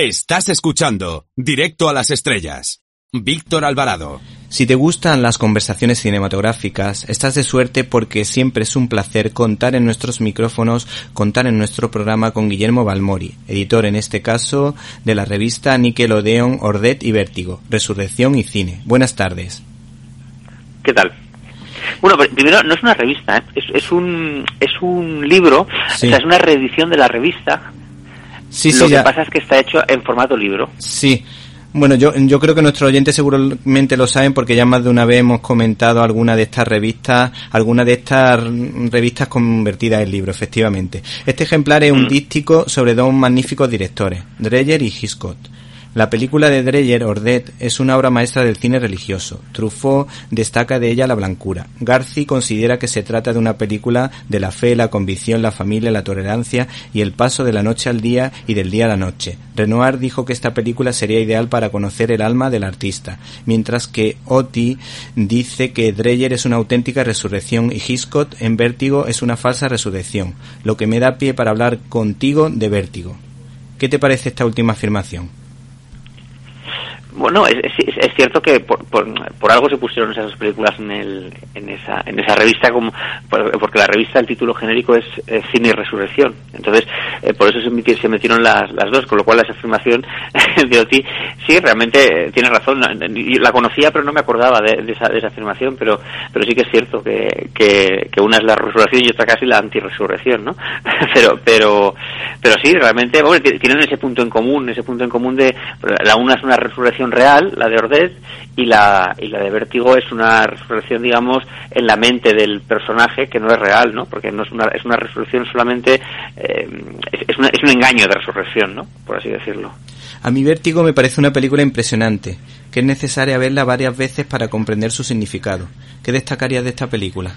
Estás escuchando Directo a las Estrellas. Víctor Alvarado. Si te gustan las conversaciones cinematográficas, estás de suerte porque siempre es un placer contar en nuestros micrófonos, contar en nuestro programa con Guillermo Balmori, editor en este caso de la revista Nickelodeon, Ordet y Vértigo, Resurrección y Cine. Buenas tardes. ¿Qué tal? Bueno, primero, no es una revista, ¿eh? es, un, es un libro, o sea, es una reedición de la revista. Sí, Lo sí, que ya. pasa es que está hecho en formato libro. Sí. Bueno, yo, yo creo que nuestros oyentes seguramente lo saben porque ya más de una vez hemos comentado alguna de estas revistas, alguna de estas revistas convertidas en libro, efectivamente. Este ejemplar es un Mm. díptico sobre dos magníficos directores, Dreyer y Hitchcock. La película de Dreyer, Ordet, es una obra maestra del cine religioso. Truffaut destaca de ella la blancura. Garci considera que se trata de una película de la fe, la convicción, la familia, la tolerancia y el paso de la noche al día y del día a la noche. Renoir dijo que esta película sería ideal para conocer el alma del artista, mientras que Oti dice que Dreyer es una auténtica resurrección y Hitchcock en Vértigo es una falsa resurrección, lo que me da pie para hablar contigo de Vértigo. ¿Qué te parece esta última afirmación? Bueno, es, es- es cierto que por, por, algo se pusieron esas películas en, el, en, esa, en esa revista, como por- porque la revista, el título genérico es Cine y Resurrección. Entonces, eh, por eso se, meti- se metieron las, las dos, con lo cual esa afirmación de Oti, sí, realmente eh, tiene razón. La conocía, pero no me acordaba de, de esa, de esa afirmación, pero, pero sí que es cierto que, que, que una es la resurrección y otra casi la antirresurrección, ¿no? pero, pero, pero sí, realmente, t- tienen ese punto en común, ese punto en común de, la una es una resurrección real, la de Ordet, y la, y la de Vértigo es una resurrección, digamos, en la mente del personaje que no es real, ¿no? Porque no es una, es una resurrección solamente, eh, es, es, una- es un engaño de resurrección, ¿no? Por así decirlo. A mi Vértigo me parece una película impresionante, que es necesaria verla varias veces para comprender su significado. ¿Qué destacarías de esta película?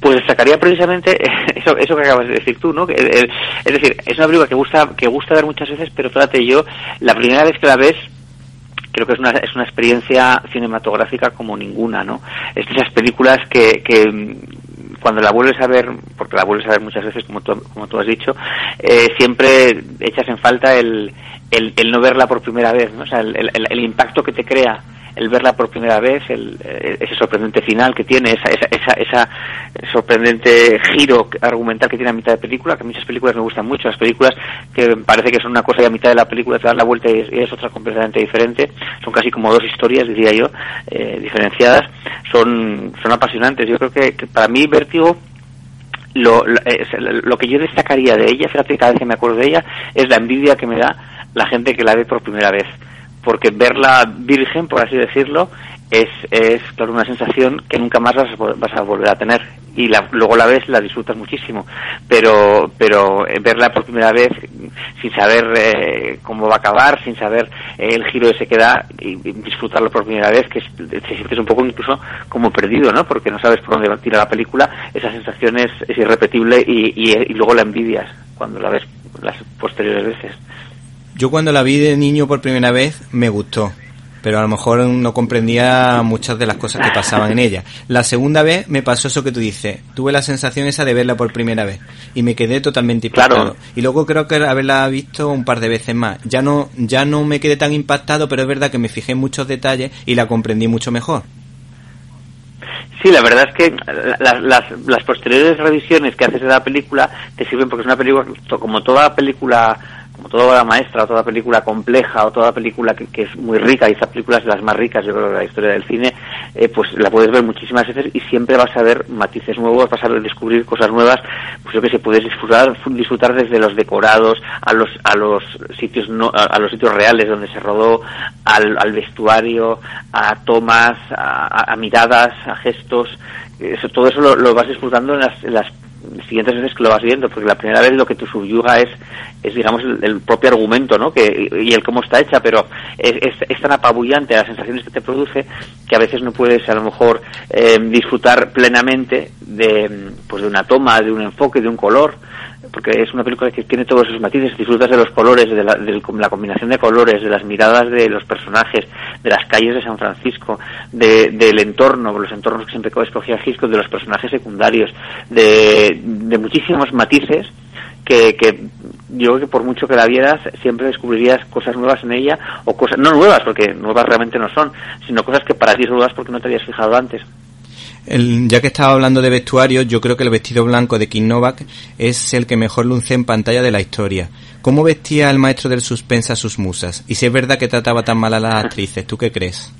Pues destacaría precisamente eso, eso que acabas de decir tú, ¿no? Es decir, es una película que gusta, que gusta ver muchas veces, pero fíjate, yo, la primera vez que la ves, creo que es una, es una experiencia cinematográfica como ninguna, ¿no? Es de esas películas que, que mm, cuando la vuelves a ver, porque la vuelves a ver muchas veces, como tú, como tú has dicho, eh, siempre echas en falta el, el, el no verla por primera vez, ¿no? O sea, el, el impacto que te crea el verla por primera vez, el, eh, ese sorprendente final que tiene, esa, esa, esa, esa sorprendente giro argumental que tiene a mitad de película, que a mí esas películas me gustan mucho, las películas que parece que son una cosa y a mitad de la película te dan la vuelta y es, otra completamente diferente, son casi como dos historias, diría yo, eh, diferenciadas, son, son apasionantes. Yo creo que, para mí Vértigo lo, lo, lo que yo destacaría de ella, fíjate cada vez que me acuerdo de ella, es la envidia que me da la gente que la ve por primera vez. Porque verla virgen, por así decirlo, es, es claro, una sensación que nunca más vas vas a volver a tener. Y la- luego la ves, la disfrutas muchísimo. Pero, pero eh, verla por primera vez, sin saber eh, cómo va a acabar, sin saber eh, el giro ese que da, y, y disfrutarlo por primera vez, que te sientes un poco incluso como perdido, ¿no? Porque no sabes por dónde va a tirar la película, esa sensación es, es irrepetible y, y, y luego la envidias cuando la ves las posteriores veces. Yo cuando la vi de niño por primera vez me gustó, pero a lo mejor no comprendía muchas de las cosas que pasaban en ella. La segunda vez me pasó eso que tú dices, tuve la sensación esa de verla por primera vez y me quedé totalmente impactado. Claro. Y luego creo que haberla visto un par de veces más. Ya no ya no me quedé tan impactado, pero es verdad que me fijé en muchos detalles y la comprendí mucho mejor. Sí, la verdad es que las, las, las posteriores revisiones que haces de la película te sirven porque es una película, como toda película, como toda obra maestra, o toda película compleja, o toda película que, que es muy rica, y esta película es las más ricas, yo creo, de la historia del cine, eh, pues la puedes ver muchísimas veces y siempre vas a ver matices nuevos, vas a descubrir cosas nuevas, pues yo que sé, puedes disfrutar, disfrutar desde los decorados, a los, a los sitios no, a, los sitios reales donde se rodó, al, vestuario, a tomas, a, a- a miradas, a gestos, eso, todo eso lo, lo vas disfrutando en las, en las siguientes veces que lo vas viendo, porque la primera vez lo que te subyuga es, es digamos, el, propio argumento, ¿no? Que, y el cómo está hecha, pero es, es, es tan apabullante las sensaciones que te produce que a veces no puedes, a lo mejor, eh, disfrutar plenamente de, pues, de una toma, de un enfoque, de un color, porque es una película que tiene todos esos matices, disfrutas de los colores, de la, de la combinación de colores, de las miradas de los personajes, de las calles de San Francisco, de, del entorno, los entornos que siempre escogía Hitchcock, de los personajes secundarios, de, de muchísimos matices que, que, yo creo que por mucho que la vieras, siempre descubrirías cosas nuevas en ella, o cosas, no nuevas, porque nuevas realmente no son, sino cosas que para ti son nuevas porque no te habías fijado antes. El, ya que estaba hablando de vestuario, yo creo que el vestido blanco de Kim Novak es el que mejor luce en pantalla de la historia. ¿Cómo vestía el maestro del suspense a sus musas? Y si es verdad que trataba tan mal a las actrices, ¿tú qué crees?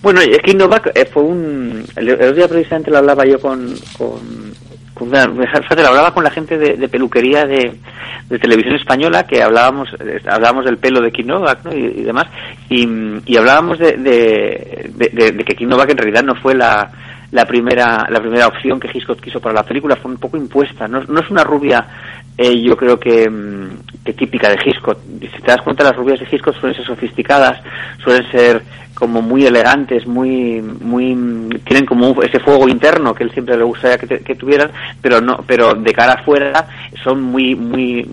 Bueno, Kim Novak eh, fue un... El, otro día precisamente lo hablaba yo con... con, lo hablaba con la gente de, peluquería de, televisión española que hablábamos eh, hablábamos del pelo de Kim Novak ¿no? y, demás y, hablábamos de, de, que Kim en realidad no fue la, la primera la primera opción que Hitchcock quiso para la película fue un poco impuesta no, no es una rubia eh, yo creo que, mm, que, típica de Hitchcock si te das cuenta las rubias de Hitchcock suelen ser sofisticadas suelen ser como muy elegantes, muy, muy, tienen como ese fuego interno que él siempre le gustaría que, tuvieran, pero no, pero de cara afuera son muy, muy,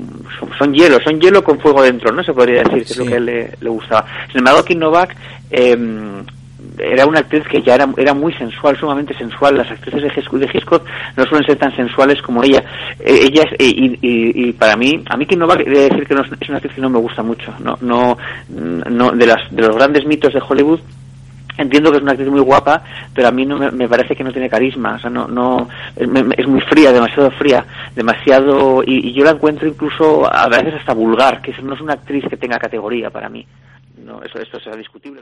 son, hielo, son hielo con fuego dentro, ¿no? Se podría decir que es lo que a él le, gustaba. Sin embargo, Kim Novak, eh, era una actriz que ya era, era muy sensual, sumamente sensual. Las actrices de Hitchcock, no suelen ser tan sensuales como ella. Eh, ella es, y, para mí, a mí que no va a decir que no, es una actriz que no me gusta mucho. No, no, no de, las, de los grandes mitos de Hollywood, Entiendo que es una actriz muy guapa, pero a mí no me, parece que no tiene carisma, o sea, no, no, es, muy fría, demasiado fría, demasiado, y, yo la encuentro incluso a veces hasta vulgar, que no es una actriz que tenga categoría para mí. No, eso, esto será discutible.